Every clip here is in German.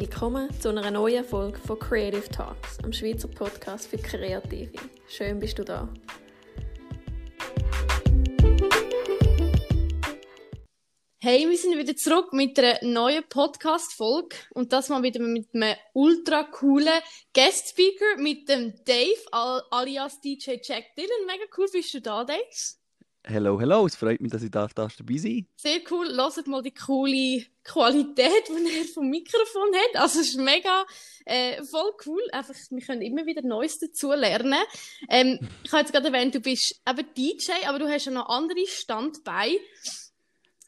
Willkommen zu einer neuen Folge von Creative Talks, am Schweizer Podcast für Kreative. Schön bist du da. Hey, wir sind wieder zurück mit einer neuen Podcast-Folge und das mal wieder mit einem ultra coolen Guest-Speaker, mit dem Dave alias DJ Jack Dylan. Mega cool, bist du da, Dave? Hello, hello, es freut mich, dass ich da, da dabei sein Sehr cool, hört mal die coole Qualität, die er vom Mikrofon hat. Also es ist mega äh, voll cool, einfach, wir können immer wieder Neues dazu lernen. Ähm, ich habe jetzt gerade erwähnt, du bist eben DJ, aber du hast ja noch andere Standbeine.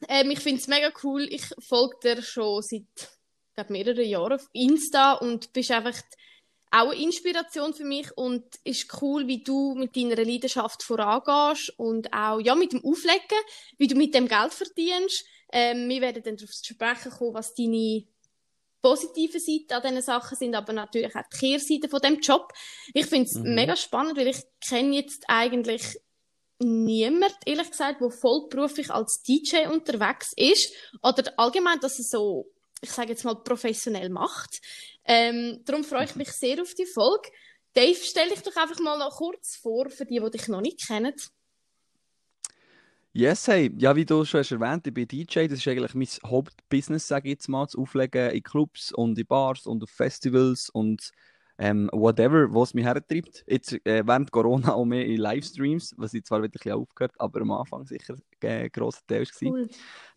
Ähm, ich finde es mega cool. Ich folge dir schon seit glaub, mehreren Jahren auf Insta und bist einfach auch eine Inspiration für mich und ist cool, wie du mit deiner Leidenschaft vorangehst und auch ja, mit dem Auflegen, wie du mit dem Geld verdienst. Ähm, wir werden dann darauf zu sprechen kommen, was deine positiven Seiten an diesen Sachen sind, aber natürlich auch die Kehrseite von dem Job. Ich finde es mhm. mega spannend, weil ich kenne jetzt eigentlich niemand, ehrlich gesagt, der vollberuflich als DJ unterwegs ist oder allgemein, dass er so, ich sage jetzt mal, professionell macht. Ähm, darum freue ich mich sehr auf die Folge. Dave, stell dich doch einfach mal noch kurz vor, für die, die dich noch nicht kennen. Yes, hey. Ja, wie du schon hast erwähnt, ich bin DJ. Das ist eigentlich mein Hauptbusiness, sage ich jetzt mal, zu auflegen in Clubs und in Bars und auf Festivals und ähm, whatever, was mich hertreibt. Jetzt äh, während Corona auch mehr in Livestreams, was ich zwar bisschen aufgehört aber am Anfang sicher äh, grosser Teil war. Cool.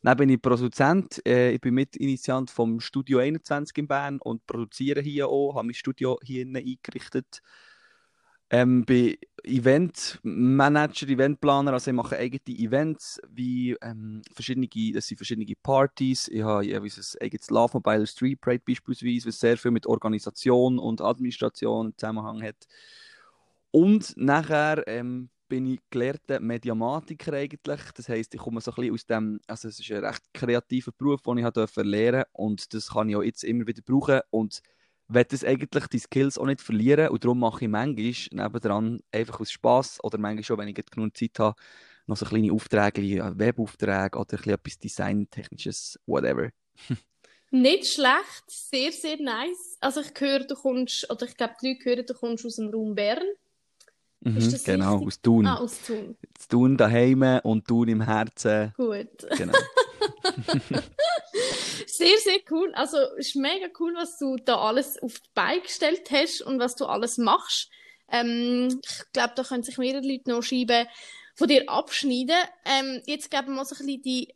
Dann bin ich Produzent, äh, ich bin Mitinitiant vom Studio 21 in Bern und produziere hier auch, habe mein Studio hier eingerichtet. Ähm, bin Eventmanager, Eventplaner, also ich mache eigene Events, wie ähm, verschiedene, das sind verschiedene Partys. Ich habe ein eigenes Love Mobile Street Parade beispielsweise, was sehr viel mit Organisation und Administration Zusammenhang hat. Und nachher ähm, bin ich gelehrter Mediamatiker eigentlich. Das heisst, ich komme so ein bisschen aus dem, also es ist ein recht kreativer Beruf, den ich lernen durfte und das kann ich auch jetzt immer wieder brauchen und will das eigentlich die Skills auch nicht verlieren und darum mache ich manchmal nebendran einfach aus Spass oder manchmal schon, wenn ich genug Zeit habe, noch so kleine Aufträge wie Webaufträge oder etwas Designtechnisches, whatever. nicht schlecht, sehr, sehr nice. Also ich höre, du kommst, oder ich glaube, die Leute hören, du kommst aus dem Raum Bern. Mhm, genau, richtig? aus Thun. Ah, aus Thun. Thun daheim und Thun im Herzen. Gut. Genau. sehr, sehr cool. Also, es ist mega cool, was du da alles auf die Beine gestellt hast und was du alles machst. Ähm, ich glaube, da können sich mehrere Leute noch schreiben, von dir abschneiden. Ähm, jetzt geben wir mal so ein bisschen die,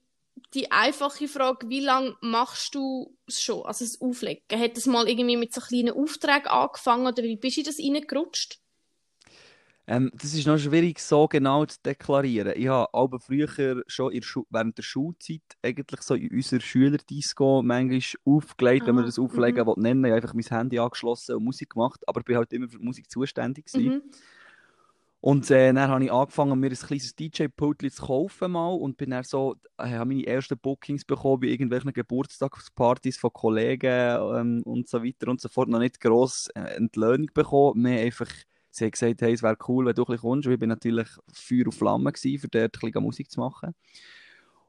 die einfache Frage, wie lange machst du es schon, also das Auflegen? Hat das mal irgendwie mit so kleinen Aufträgen angefangen oder wie bist du das reingerutscht? Ähm, das ist noch schwierig, so genau zu deklarieren. Ich habe aber früher schon während der Schulzeit eigentlich so in unserer Schülerdisco manchmal aufgelegt, ah, wenn wir ah, das auflegen mhm. nennen. Ich habe einfach mein Handy angeschlossen und Musik gemacht, aber ich bin halt immer für Musik zuständig Mhm. Und äh, dann habe ich angefangen, mir ein kleines DJ-Pult zu kaufen mal und bin dann so, äh, habe meine ersten Bookings bekommen bei irgendwelchen Geburtstagspartys von Kollegen ähm, und so weiter und so fort. Noch nicht gross äh, Entlöhnung bekommen, mehr einfach sie hat gesagt, hey, es wäre cool, wenn du ein bisschen kommst. Und ich war natürlich Feuer und Flamme, gewesen, für dort ein bisschen Musik zu machen.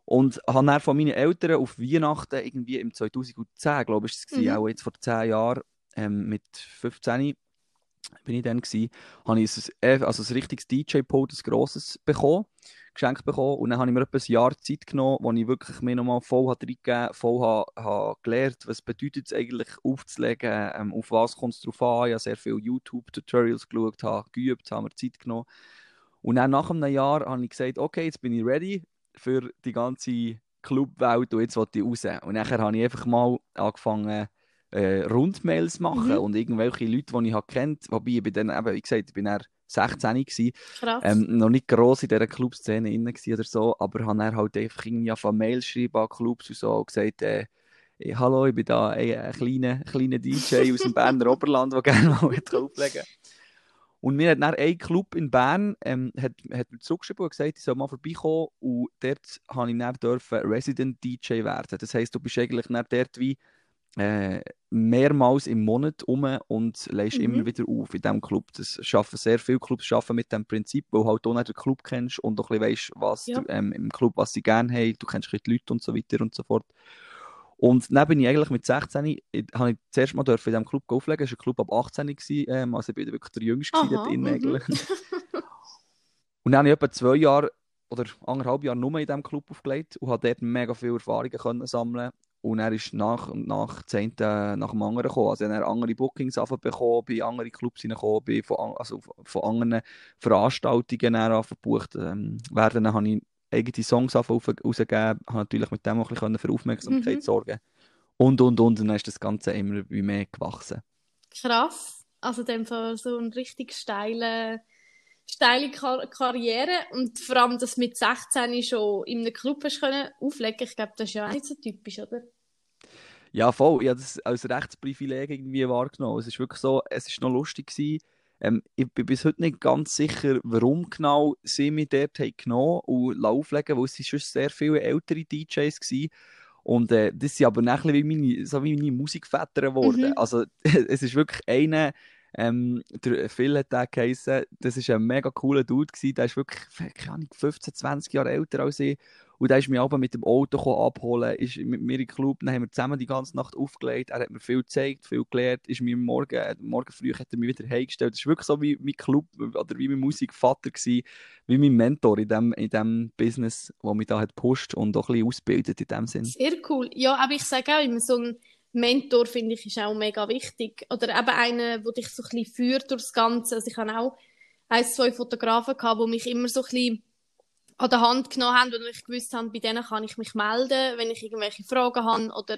Und habe dann von meinen Eltern auf Weihnachten, irgendwie im 2010, glaube ich, es war, mhm. auch jetzt vor 10 Jahren, ähm, mit 15 bin ich dann gewesen, habe ich ein, also ein richtiges DJ-Pult, ein grosses bekommen geschenkt bekommen. Und dann habe ich mir etwa ein Jahr Zeit genommen, wo ich wirklich mir nochmal voll reingegeben voll habe, habe gelernt, was bedeutet es eigentlich aufzulegen, ähm, auf was kommt es drauf an. Ich habe sehr viele YouTube-Tutorials geschaut, habe geübt, habe mir Zeit genommen. Und dann nach einem Jahr habe ich gesagt, okay, jetzt bin ich ready für die ganze Clubwelt und jetzt will ich raus. Und nachher habe ich einfach mal angefangen, äh, Rundmails machen mhm. und irgendwelche Leute, die ich habe kennt, wobei ich bin dann eben, wie gesagt, ich bin dann 16 gewesen, ähm, noch nicht gross in dieser Clubszene inne oder so, aber habe dann halt einfach irgendwie von Mail schreiben an Clubs und so und gesagt, äh, hallo, ich bin da ein, ein kleiner, kleiner DJ aus dem Berner Oberland, der gerne mal auflegen Und mir hat dann ein Club in Bern ähm, hat, hat mir zugeschrieben und gesagt, ich soll mal vorbeikommen und dort habe ich dann dürfen Resident DJ werden. Das heisst, du bist eigentlich dann dort wie äh, mehrmals im Monat um und leist mhm. immer wieder auf in diesem Club. Das schaffen sehr viele Clubs schaffen mit dem Prinzip, weil halt auch nicht den Club kennst und auch ein weißt, was ja. du, ähm, im Club, was sie gerne haben, du kennst die Leute und so weiter und so fort. Und dann bin ich eigentlich mit 16, habe ich zuerst mal in diesem Club auflegen. Es war ein Club ab 18, gewesen, ähm, also ich bin wirklich der Jüngste Aha, dort drin, eigentlich. und dann habe ich etwa zwei Jahre oder anderthalb Jahre nur in diesem Club aufgelegt und habe dort mega viele Erfahrungen können sammeln und er ist nach und nach Zehnten nach dem anderen gekommen. Also er andere Bookings bekommen, bei anderen Clubs hineingekommen, bei von, also von anderen Veranstaltungen gebucht ähm, werden. Dann habe ich eigene Songs rausgegeben, habe natürlich mit dem auch ein bisschen für Aufmerksamkeit mhm. sorgen und und und dann ist das Ganze immer wie mehr gewachsen. Krass, also in dem Fall so ein richtig steile, steile Kar Karriere und vor allem, dass mit 16 schon in einem Club hast können auflegen, ich glaube, das ist ja auch nicht so typisch, oder? Ja, voll. Ich habe das als Rechtsprivileg irgendwie wahrgenommen. Es ist wirklich so, es ist noch lustig gewesen, ähm, ich bin bis heute nicht ganz sicher, warum genau sie mich dort haben genommen und auflegen, weil es schon sehr viele ältere DJs waren. Und äh, das sind aber nachher wie meine, so wie meine Musikväter geworden. Mhm. Also es ist wirklich einer, ähm, der Phil hat den geheißen, das war ein mega cooler Dude gewesen, der ist wirklich, keine Ahnung, 15, 20 Jahre älter als ich und der ist mich aber mit dem Auto abholen, ist mit mir den Club, dann haben wir zusammen die ganze Nacht aufgelegt. Er hat mir viel gezeigt, viel gelernt, ist mir morgen, morgen früh hat er mich wieder heimgestellt. Das war wirklich so wie mein Club oder wie mein Musikvater gewesen, wie mein Mentor in dem, in dem Business, der mich da hat gepusht und auch ein bisschen ausgebildet in dem Sinn. Sehr cool. Ja, aber ich sage auch immer so ein Mentor finde ich ist auch mega wichtig. Oder eben einer, der dich so ein bisschen führt durch das Ganze. Also ich habe auch ein, zwei Fotografen gehabt, die mich immer so ein bisschen an der Hand genommen haben und ich gewusst habe, bei denen kann ich mich melden, wenn ich irgendwelche Fragen habe oder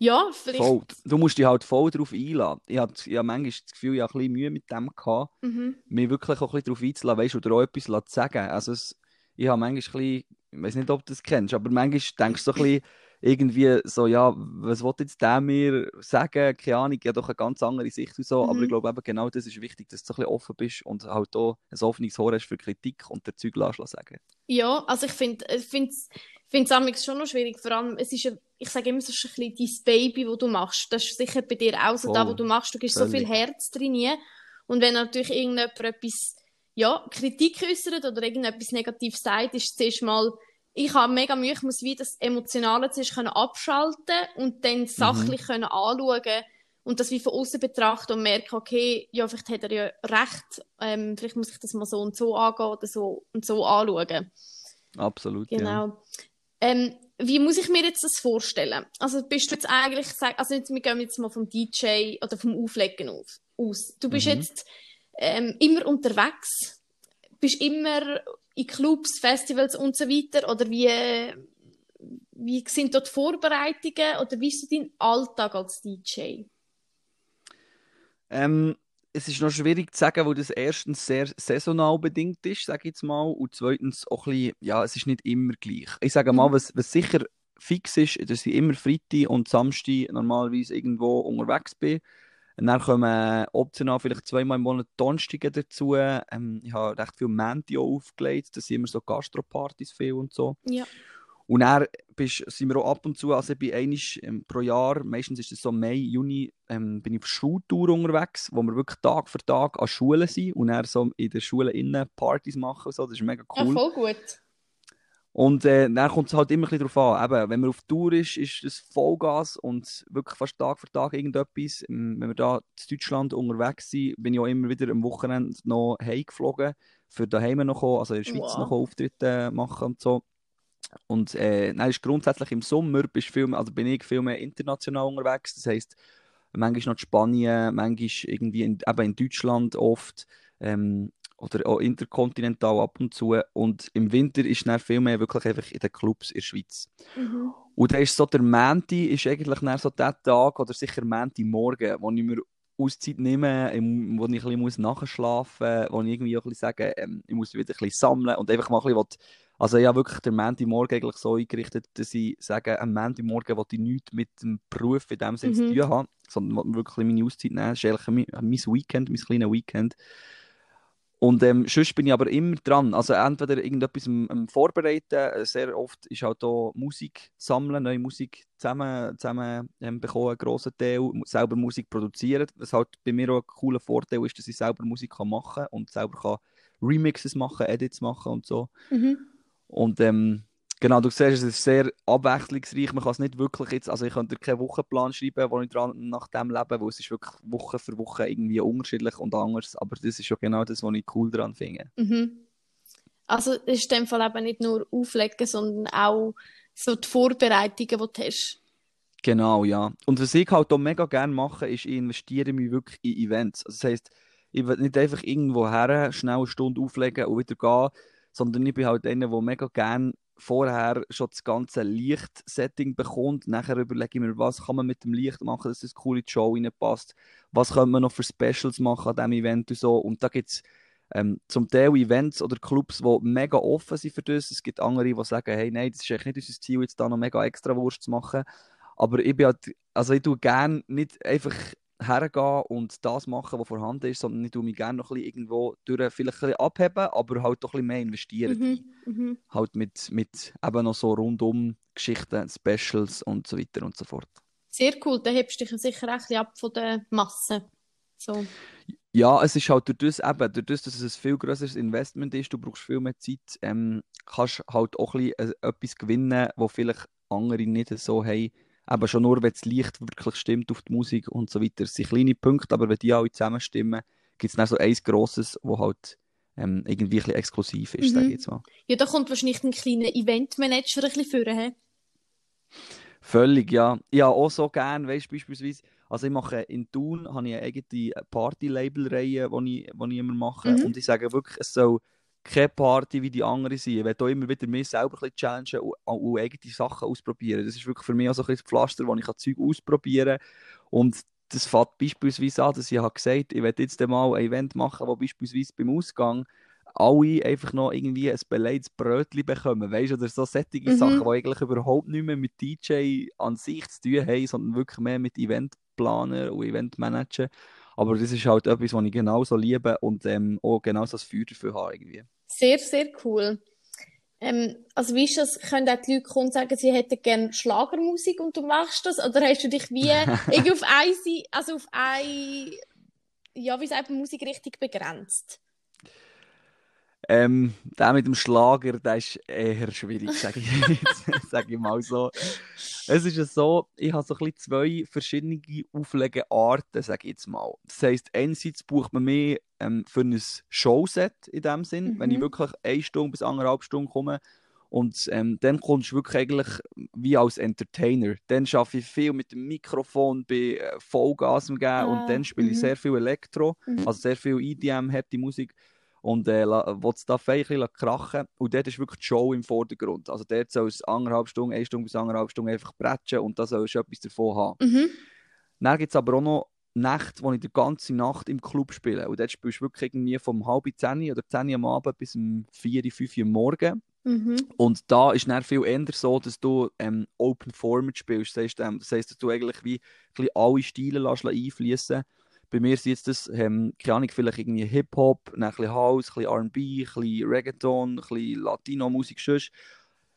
ja, vielleicht... Voll. Du musst dich halt voll darauf einladen. Ich habe ja manchmal das Gefühl, ich habe ein bisschen Mühe mit dem gehabt, mhm. mich wirklich auch ein bisschen darauf einzuladen, weißt, oder auch etwas zu sagen. Also es, ich habe manchmal ein bisschen, ich weiß nicht, ob du das kennst, aber manchmal denkst du so ein bisschen, irgendwie so, ja, was will jetzt der mir sagen? Keine Ahnung, ja doch eine ganz andere Sicht und so, mhm. aber ich glaube eben genau das ist wichtig, dass du ein bisschen offen bist und halt auch ein offenes Ohr hast für Kritik und der Zeug sagen. Ja, also ich finde ich finde es schon noch schwierig, vor allem, es ist, ein, ich sage immer, es ist ein bisschen dein Baby, das du machst, das ist sicher bei dir auch so, oh, da, wo du machst, du gibst völlig. so viel Herz drin und wenn natürlich irgendjemand etwas, ja, Kritik äußert oder irgendetwas Negatives sagt, ist zuerst mal ich habe mega Mühe, ich muss wie das Emotionale zuerst können abschalten und dann sachlich mhm. können anschauen und das wie von außen betrachten und merken, okay, ja, vielleicht hat er ja recht, ähm, vielleicht muss ich das mal so und so angehen oder so und so anschauen. Absolut, genau. Ja. Ähm, wie muss ich mir jetzt das vorstellen? Also bist du jetzt eigentlich, also jetzt, wir gehen jetzt mal vom DJ oder vom Auflegen auf, aus. Du bist mhm. jetzt ähm, immer unterwegs, bist immer in Clubs, Festivals und so weiter? Oder wie, wie sind dort Vorbereitungen oder wie ist dein Alltag als DJ? Ähm, es ist noch schwierig zu sagen, weil das erstens sehr saisonal bedingt ist, sage ich jetzt mal, und zweitens auch ein bisschen, ja, es ist nicht immer gleich. Ich sage mal, mhm. was, was sicher fix ist, dass ich immer Freitag und Samstag normalerweise irgendwo unterwegs bin. Und dann kommen optional vielleicht zweimal im Monat Donnerstag dazu. Ähm, ich habe recht viel Menti aufgelegt. Das sind immer so Gastropartys viel und so. Ja. Und dann bist, sind wir auch ab und zu, also ich bin einmal ähm, pro Jahr, meistens ist es so Mai, Juni, ähm, bin ich auf Schultour unterwegs, wo wir wirklich Tag für Tag an Schulen sind und dann so in der Schule innen Partys machen. So. Das ist mega cool. Ja, voll gut. Und äh, dann kommt es halt immer ein darauf an. Eben, wenn man auf Tour ist, ist es Vollgas und wirklich fast Tag für Tag irgendetwas. Ähm, wenn wir da in Deutschland unterwegs sind, bin ich auch immer wieder am Wochenende noch heimgeflogen, für daheim noch kommen, also in der Schweiz wow. noch Auftritte machen und so. Und äh, dann ist grundsätzlich im Sommer bist viel, also bin ich viel mehr international unterwegs. Das heisst, manchmal noch in Spanien, manchmal irgendwie in, eben in Deutschland oft. Ähm, oder auch interkontinental ab und zu. Und im Winter ist dann viel mehr wirklich einfach in den Clubs in der Schweiz. Mhm. Und dann ist so der Mänti ist eigentlich dann so der Tag oder sicher Mänti morgen, wo ich mir Auszeit nehme, wo ich ein bisschen nachschlafen muss, wo ich irgendwie auch ein bisschen sage, ähm, ich muss wieder ein bisschen sammeln und einfach mal ein bisschen also ich habe wirklich den Montagmorgen eigentlich so eingerichtet, dass ich sage, am Montagmorgen will ich nichts mit dem Beruf in dem Sinne mhm. zu tun haben, sondern wirklich meine Auszeit nehmen. Das ist eigentlich mein, mein Weekend, mein kleines Weekend. Und ähm, sonst bin ich aber immer dran. Also entweder irgendetwas am, am Vorbereiten, sehr oft ist halt auch Musik sammeln, neue Musik zusammen, zusammen ähm, bekommen, einen grossen Teil, selber Musik produzieren. Was halt bei mir auch ein cooler Vorteil ist, dass ich selber Musik kann machen kann und selber kann Remixes machen, Edits machen und so. Mhm. Und ähm, Genau, du siehst, es ist sehr abwechslungsreich. Man kann es nicht wirklich jetzt, also ich könnte keinen Wochenplan schreiben, wo ich dran nach dem lebe, wo es ist wirklich Woche für Woche irgendwie unterschiedlich und anders. Aber das ist schon genau das, was ich cool daran finde. Mhm. Also es ist in dem Fall eben nicht nur Auflegen, sondern auch so die Vorbereitungen, die du hast. Genau, ja. Und was ich halt auch mega gerne mache, ist, ich investiere mich wirklich in Events. Also das heisst, ich will nicht einfach irgendwo her, schnell eine Stunde auflegen und wieder gehen, sondern ich bin halt einer, der mega gerne vorher schon das ganze Lichtsetting bekommt. Nachher überlege ich mir, was kann man mit dem Licht machen, dass es cool in die Show reinpasst. Was könnte man noch für Specials machen an diesem Event und so. Und da gibt es ähm, zum Teil Events oder Clubs, die mega offen sind für das. Es gibt andere, die sagen, hey, nein, das ist eigentlich nicht unser Ziel, jetzt da noch mega extra Wurst zu machen. Aber ich bin halt, also ich tue gerne nicht einfach hergehen und das machen, was vorhanden ist, sondern ich tue mich gerne noch ein bisschen irgendwo durch, vielleicht ein bisschen abheben, aber halt doch ein bisschen mehr investieren. Mhm, mhm. Halt mit, mit eben noch so rundum Geschichten, Specials und so weiter und so fort. Sehr cool, dann hebst du dich sicher auch ein bisschen ab von der Masse. So. Ja, es ist halt durch das eben, durch das, dass es ein viel größeres Investment ist, du brauchst viel mehr Zeit, ähm, kannst halt auch ein bisschen äh, etwas gewinnen, wo vielleicht andere nicht so haben aber schon nur, wenn das Licht wirklich stimmt auf die Musik und so weiter. Es sind kleine Punkte, aber wenn die alle zusammen stimmen, gibt es dann so eins Grosses, wo halt ähm, irgendwie ein bisschen exklusiv ist, mhm. sage ich jetzt mal. Ja, da kommt wahrscheinlich ein kleiner Eventmanager ein bisschen führen, Völlig, ja. Ja, auch so gerne, weißt du, beispielsweise, also ich mache in Thun, habe ich eine eigene Party-Label-Reihe, die ich, ich immer mache mhm. und ich sage wirklich, es soll keine Party wie die anderen sein. Ich will auch immer wieder mich selber ein bisschen challengen und, und eigene Sachen ausprobieren. Das ist wirklich für mich auch so ein bisschen das Pflaster, wo ich Zeug ausprobieren kann. Und das fängt beispielsweise an, dass ich habe gesagt ich werde jetzt mal ein Event machen, wo beispielsweise beim Ausgang alle einfach noch irgendwie ein beleidigtes Brötchen bekommen, weißt du, oder so sättige mhm. Sachen, die eigentlich überhaupt nicht mehr mit DJ an sich zu tun haben, sondern wirklich mehr mit Eventplaner und Eventmanager. Aber das ist halt etwas, was ich genauso liebe und ähm, auch genauso das Feuer dafür habe irgendwie. Sehr, sehr cool. Ähm, also wie ist das, können auch die Leute kommen und sagen, sie hätten gerne Schlagermusik und du machst das? Oder hast du dich wie irgendwie auf eine, also auf eine, ja, wie sagt man, Musikrichtung begrenzt? Ähm, der mit dem Schlager, der ist eher schwierig, sage ich, sag ich mal so. Es ist ja so, ich habe so ein bisschen zwei verschiedene Auflegearten, sage ich jetzt mal. Das heisst, einerseits bucht man mehr ähm, für ein Showset in dem Sinn, mhm. wenn ich wirklich eine Stunde bis anderthalb Stunden komme. Und ähm, dann kommst du wirklich eigentlich wie als Entertainer. Dann arbeite ich viel mit dem Mikrofon, bin äh, Vollgas geben ah, und dann spiele ich mhm. sehr viel Elektro, mhm. also sehr viel EDM, Happy Musik und äh, will es da ein bisschen krachen. Und dort ist wirklich die Show im Vordergrund. Also dort soll es anderthalb Stunden, eine Stunde bis anderthalb Stunden einfach bretschen und da sollst du etwas davon haben. Mhm. Dann gibt es aber auch noch Nächte, wo ich die ganze Nacht im Club spiele. Und dort spielst du wirklich irgendwie vom halb zehn oder zehn am Abend bis um vier, fünf Uhr morgen. Mhm. Und da ist dann viel eher so, dass du ähm, Open Format spielst. Das heisst, ähm, das heisst, dass du eigentlich wie alle Stile einfließen lässt bei mir sind jetzt das, ähm, keine Ahnung, vielleicht irgendwie Hip-Hop, ein bisschen House, ein bisschen R&B, ein bisschen Reggaeton, ein bisschen Latino-Musik,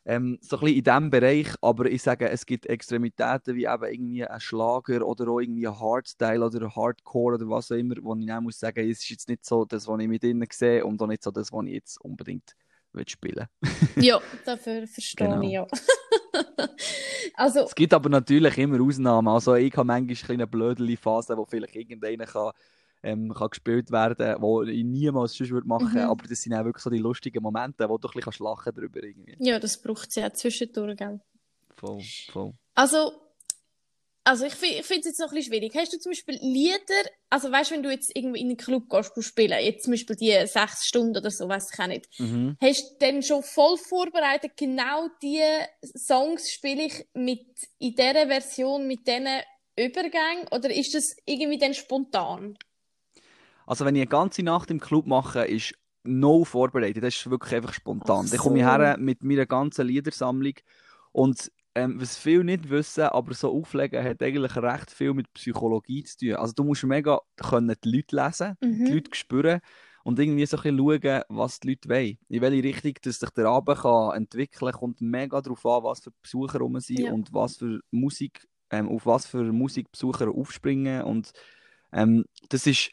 ähm, so ein bisschen in diesem Bereich, aber ich sage, es gibt Extremitäten wie eben irgendwie ein Schlager oder auch irgendwie ein Hardstyle oder Hardcore oder was auch immer, wo ich dann muss sagen, es ist jetzt nicht so das, was ich mit ihnen sehe und auch nicht so das, was ich jetzt unbedingt spielen Ja, dafür verstehe genau. ich ja. also, es gibt aber natürlich immer Ausnahmen. Also ich habe manchmal eine blöde Phase, wo vielleicht irgendeiner kann, ähm, kann gespielt werden kann, wo ich niemals sonst würde machen würde. Mhm. Aber das sind auch wirklich so die lustigen Momente, wo du ein bisschen lachen darüber irgendwie. Ja, das braucht es ja zwischendurch, gell? Voll, voll. Also, also ich, ich finde es jetzt noch ein bisschen schwierig. Hast du zum Beispiel Lieder, also weißt du, wenn du jetzt irgendwie in einen Club gehst, spielen, jetzt zum Beispiel die sechs Stunden oder so, weiß ich auch nicht, mhm. hast du dann schon voll vorbereitet, genau die Songs spiele ich mit, in dieser Version, mit diesen Übergängen, oder ist das irgendwie dann spontan? Also wenn ich eine ganze Nacht im Club mache, ist no vorbereitet, das ist wirklich einfach spontan. So. Dann komme ich her mit meiner ganzen Liedersammlung und ähm, was viele nicht wissen, aber so Auflegen hat eigentlich recht viel mit Psychologie zu tun. Also du musst mega können die Leute lesen, mhm. die Leute spüren und irgendwie so ein bisschen schauen, was die Leute wollen. In welche Richtung dass sich der Abend kann entwickeln kann, kommt mega darauf an, was für Besucher rum sind ja. und was für Musik, ähm, auf was für Musik Besucher aufspringen und ähm, das ist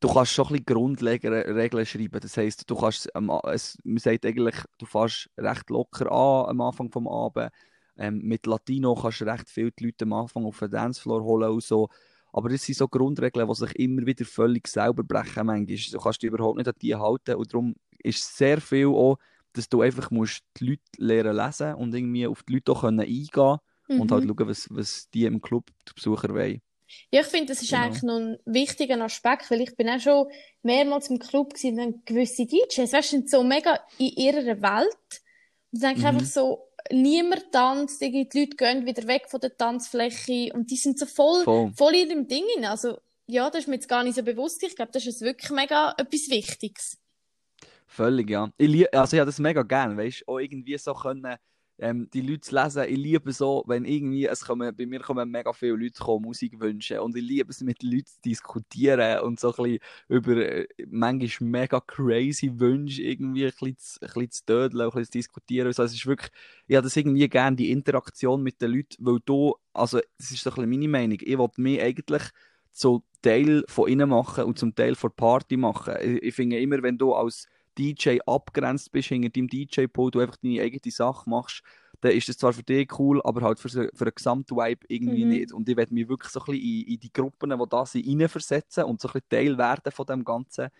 du kannst schon ein bisschen Grundregeln schreiben. Das heisst, du kannst, ähm, es, man sagt eigentlich, du fährst recht locker an am Anfang des Abends. Ähm, mit Latino kannst du recht viele Leute am Anfang auf den Dancefloor holen und so. Aber das sind so Grundregeln, die sich immer wieder völlig selber brechen manchmal. Du kannst dich überhaupt nicht an die halten und darum ist sehr viel auch, dass du einfach musst die Leute lernen lesen und irgendwie auf die Leute auch eingehen können mhm. und halt mhm. schauen, was, was die im Club die Besucher wollen. Ja, ich finde, das ist genau. eigentlich noch ein wichtiger Aspekt, weil ich bin auch schon mehrmals im Club gewesen und dann gewisse DJs, weißt du, sind so mega in ihrer Welt und dann mhm. einfach so, niemand tanzt, die Leute gehen wieder weg von der Tanzfläche und die sind so voll, voll, voll in dem Ding. Also, ja, das ist mir jetzt gar nicht so bewusst. Ich glaube, das ist wirklich mega etwas Wichtiges. Völlig, ja. Ich, also, ich habe das mega gern, weißt du, auch irgendwie so können ähm, die Leute zu lesen. Ich liebe so, wenn irgendwie, es kommen, bei mir kommen mega viele Leute kommen, Musik wünschen und ich liebe es, mit Leuten zu diskutieren und so ein bisschen über äh, manchmal mega crazy Wünsche irgendwie ein bisschen, zu, ein bisschen zu dödeln, ein bisschen zu diskutieren. Also es ist wirklich, ich habe das irgendwie gerne, die Interaktion mit den Leuten, weil du, also das ist so ein bisschen meine Meinung, ich wollte mich eigentlich zu Teil von ihnen machen und zum Teil von Party machen. Ich, ich finde immer, wenn du als DJ abgrenzt bist, hinter deinem DJ-Pult, du einfach deine eigene Sache machst, dann ist das zwar für dich cool, aber halt für, für einen Gesamtvibe irgendwie mhm. nicht. Und ich werde mich wirklich so ein bisschen in, in die Gruppen, die da sind, reinversetzen und so ein bisschen Teil werden von dem Ganzen.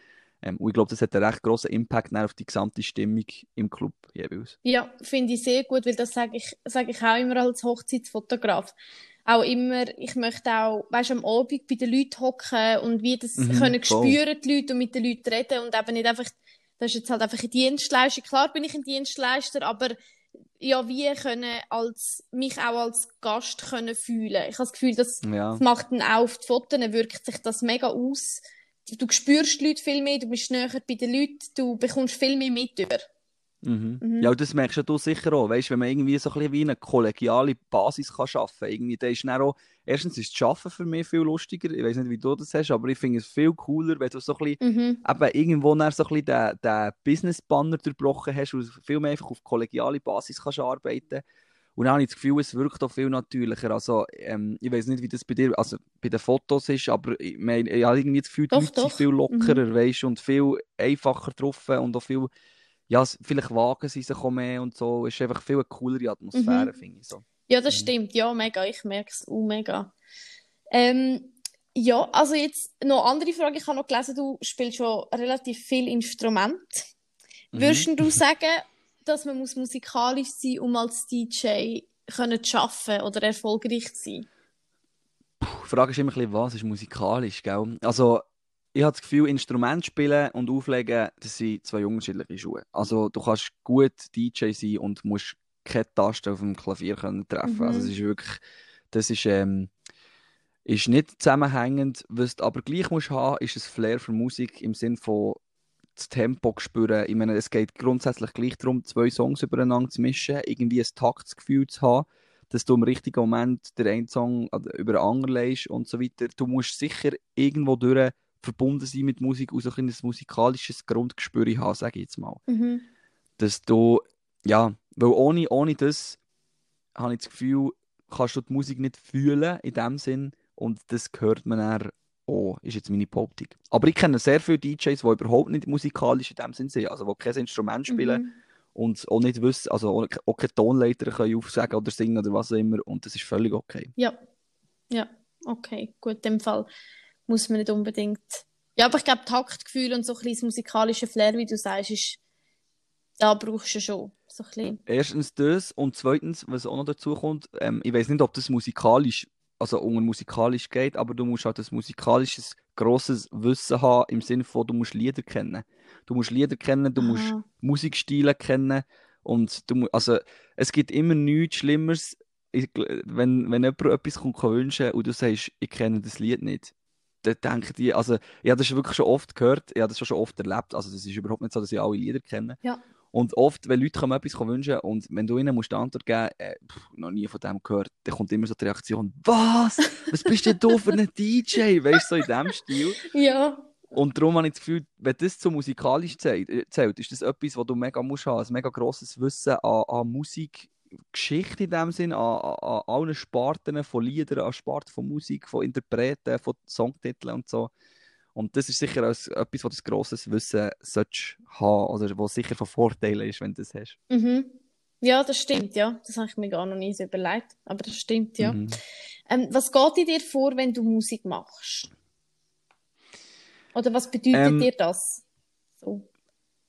Ähm, und ich glaube, das hat einen recht grossen Impact auf die gesamte Stimmung im Club jeweils. Ja, finde ich sehr gut, weil das sage ich, sag ich auch immer als Hochzeitsfotograf. Auch immer, ich möchte auch, weißt, am Abend bei den Leuten hocken und wie das mhm, können spüren, die Leute und mit den Leuten reden und eben nicht einfach das ist jetzt halt einfach eine Dienstleistung. Klar bin ich ein Dienstleister, aber ja, wir können als, mich auch als Gast können fühlen. Ich habe das Gefühl, das, ja. das macht dann auch auf die Fotos, wirkt sich das mega aus. Du spürst die Leute viel mehr, du bist näher bei den Leuten, du bekommst viel mehr mit über. Mhm. Mhm. Ja, das merkst du sicher auch. Weißt, wenn man irgendwie so ein bisschen wie eine kollegiale Basis kann schaffen kann, irgendwie, dann ist dann auch, erstens ist das Arbeiten für mich viel lustiger. Ich weiß nicht, wie du das hast, aber ich finde es viel cooler, wenn du so ein bisschen, mhm. eben irgendwo dann so ein bisschen den, den Business-Banner durchbrochen hast und viel mehr einfach auf kollegiale Basis kannst arbeiten und dann habe ich das Gefühl, es wirkt auch viel natürlicher. Also, ähm, ich weiß nicht, wie das bei dir, also bei den Fotos ist, aber ich, meine, ich habe irgendwie das Gefühl, die Leute sind viel lockerer, mhm. weißt, und viel einfacher getroffen und auch viel ja, vielleicht wagen sie sich auch mehr und so. Es ist einfach viel eine coolere Atmosphäre, mhm. finde ich so. Ja, das mhm. stimmt. Ja, mega. Ich merke es auch mega. Ähm, ja, also jetzt noch eine andere Frage. Ich habe noch gelesen, du spielst schon relativ viel Instrument. Mhm. Würdest du sagen, dass man muss musikalisch sein muss, um als DJ können zu arbeiten oder erfolgreich zu sein? Puh, die Frage ist immer ein bisschen, was ist musikalisch, gell? Also, ich habe das Gefühl, Instrument spielen und auflegen, das sind zwei unterschiedliche Schuhe. Also du kannst gut DJ sein und musst keine Taste auf dem Klavier können treffen. Mhm. Also es ist wirklich, das ist, ähm, ist nicht zusammenhängend. Was du aber gleich musst haben, ist ein Flair für Musik im Sinne von das Tempo spüren. Ich meine, es geht grundsätzlich gleich darum, zwei Songs übereinander zu mischen, irgendwie ein Taktsgefühl zu haben, dass du im richtigen Moment den einen Song über den anderen legst und so weiter. Du musst sicher irgendwo durch verbunden sein mit Musik und so ein musikalisches Grundgespür haben, sage ich jetzt mal. Mhm. Dass du, ja, weil ohne, ohne das habe ich das Gefühl, kannst du die Musik nicht fühlen in dem Sinn und das hört man dann auch, ist jetzt meine Behauptung. Aber ich kenne sehr viele DJs, die überhaupt nicht musikalisch in dem Sinn sind, also die kein Instrument spielen mhm. und auch nicht wissen, also auch, auch keine Tonleiter können aufsagen oder singen oder was auch immer und das ist völlig okay. Ja, ja, okay, gut, in dem Fall muss man nicht unbedingt. Ja, aber ich glaube, Taktgefühl und so ein bisschen musikalische Flair, wie du sagst, ist, da brauchst du schon. So ein Erstens das und zweitens, was auch noch dazu kommt, ähm, ich weiß nicht, ob das musikalisch, also unter musikalisch geht, aber du musst halt ein musikalisches, grosses Wissen haben, im Sinne von, du musst Lieder kennen. Du musst Lieder kennen, du Aha. musst Musikstile kennen und du also es gibt immer nichts Schlimmeres, wenn, wenn jemand etwas kommt, wünschen und du sagst, ich kenne das Lied nicht dann denke ich, also ich habe das wirklich schon oft gehört, ich habe das schon oft erlebt, also das ist überhaupt nicht so, dass ich alle Lieder kenne. Ja. Und oft, wenn Leute kommen, etwas wünschen und wenn du ihnen musst Antwort geben äh, pff, noch nie von dem gehört, dann kommt immer so die Reaktion, was? Was bist denn du für ein DJ? Weißt du, so in dem Stil. Ja. Und darum habe ich das Gefühl, wenn das zu musikalisch zählt, äh, zählt ist das etwas, was du mega musst haben, ein mega grosses Wissen an, an Musik, Geschichte in dem Sinn, an, an, an allen Sparten von Liedern, an Sparten von Musik, von Interpreten, von Songtiteln und so. Und das ist sicher als, etwas, was das grosses Wissen solltest haben, oder was sicher von Vorteil ist, wenn du das hast. Mhm. Ja, das stimmt, ja. Das habe ich mir gar noch nie so überlegt, aber das stimmt, ja. Mhm. Ähm, was geht in dir vor, wenn du Musik machst? Oder was bedeutet Ähm, dir das? So.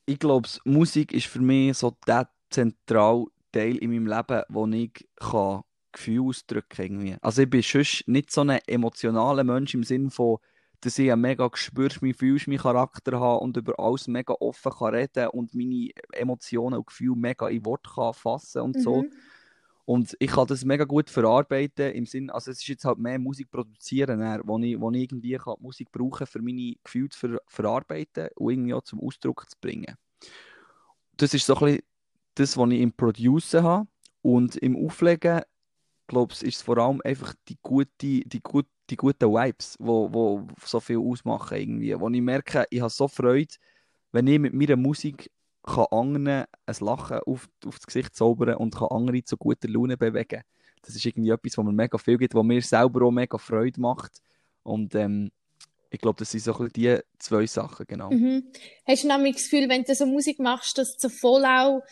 Ich glaube, Musik ist für mich so der zentrale Teil in meinem Leben, wo ich kann Gefühle ausdrücken kann. Irgendwie. Also ich bin sonst nicht so ein emotionaler Mensch im Sinne von, dass ich ein mega spürst, mich fühlst, meinen Charakter habe und über alles mega offen kann reden und meine Emotionen und Gefühle mega in Worte kann fassen und so. Mhm. Und ich kann das mega gut verarbeiten, im Sinn, also es ist jetzt halt mehr Musik produzieren, wo, ich, wo ich irgendwie kann Musik brauchen für meine Gefühle zu ver verarbeiten und irgendwie auch zum Ausdruck zu bringen. Das ist so ein bisschen das, was ich im Producen habe. Und im Auflegen, glaube ich, ist es vor allem einfach die, gute, die, gut, die guten Vibes, die wo, wo so viel ausmachen irgendwie. Wo ich merke, ich habe so Freude, wenn ich mit meiner Musik kann anderen ein Lachen auf, auf das Gesicht zaubern und kann andere zu guter Laune bewegen. Das ist irgendwie etwas, was mir mega viel gibt, was mir selber auch mega Freude macht. Und ähm, ich glaube, das sind so ein die zwei Sachen, genau. Mhm. Hast du nämlich das Gefühl, wenn du so Musik machst, dass du voll auch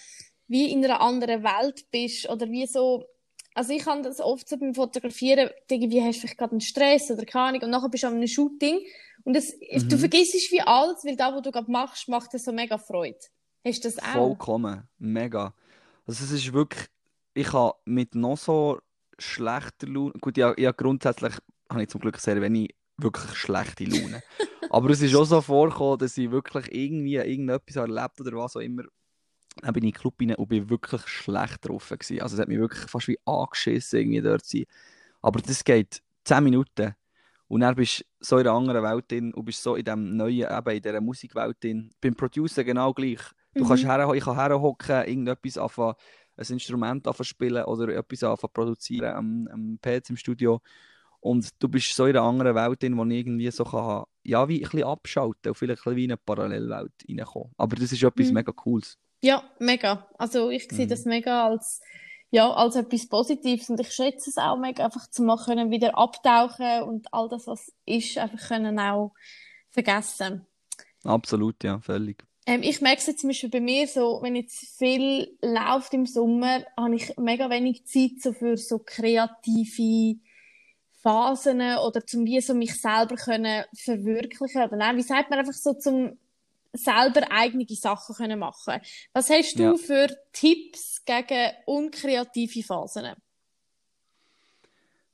wie in einer anderen Welt bist oder wie so, also ich kann das oft so beim Fotografieren, irgendwie hast du vielleicht gerade einen Stress oder keine Ahnung und nachher bist du an einem Shooting und das, du Mhm. vergisst wie alles, weil das, was du gerade machst, macht dir so mega Freude. Hast du das auch? Vollkommen, mega. Also es ist wirklich, ich habe mit noch so schlechter Laune, gut, ja, ja grundsätzlich habe ich zum Glück sehr wenig wirklich schlechte Laune. Aber es ist auch so vorgekommen, dass ich wirklich irgendwie irgendetwas erlebt oder was auch immer. Dann bin ich in den Club rein und bin wirklich schlecht drauf gewesen. Also es hat mich wirklich fast wie angeschissen, irgendwie dort zu sein. Aber das geht 10 Minuten. Und dann bist du so in einer anderen Welt drin und bist so in diesem neuen, eben in dieser Musikwelt drin. Beim Producer genau gleich. Du Mhm. kannst her, ich kann herhocken, irgendetwas anfangen, ein Instrument anfangen spielen oder etwas anfangen produzieren am, am PC im Studio. Und du bist so in einer anderen Welt drin, wo ich irgendwie so kann, ja, wie ein bisschen abschalten und vielleicht ein bisschen wie in eine Parallelwelt reinkommen. Aber das ist etwas Mhm. mega Cooles. Ja, mega. Also ich sehe Mhm. das mega als, ja, als etwas Positives und ich schätze es auch mega, einfach zu mal können wieder abtauchen und all das, was ist, einfach können auch vergessen. Absolut, ja, völlig. Ähm, ich merke es jetzt zum Beispiel bei mir so, wenn jetzt viel läuft im Sommer, habe ich mega wenig Zeit so für so kreative Phasen oder zum wie so mich selber können verwirklichen oder nein, wie sagt man einfach so zum selber eigene Sachen können machen. Was hast du Ja. für Tipps gegen unkreative Phasen?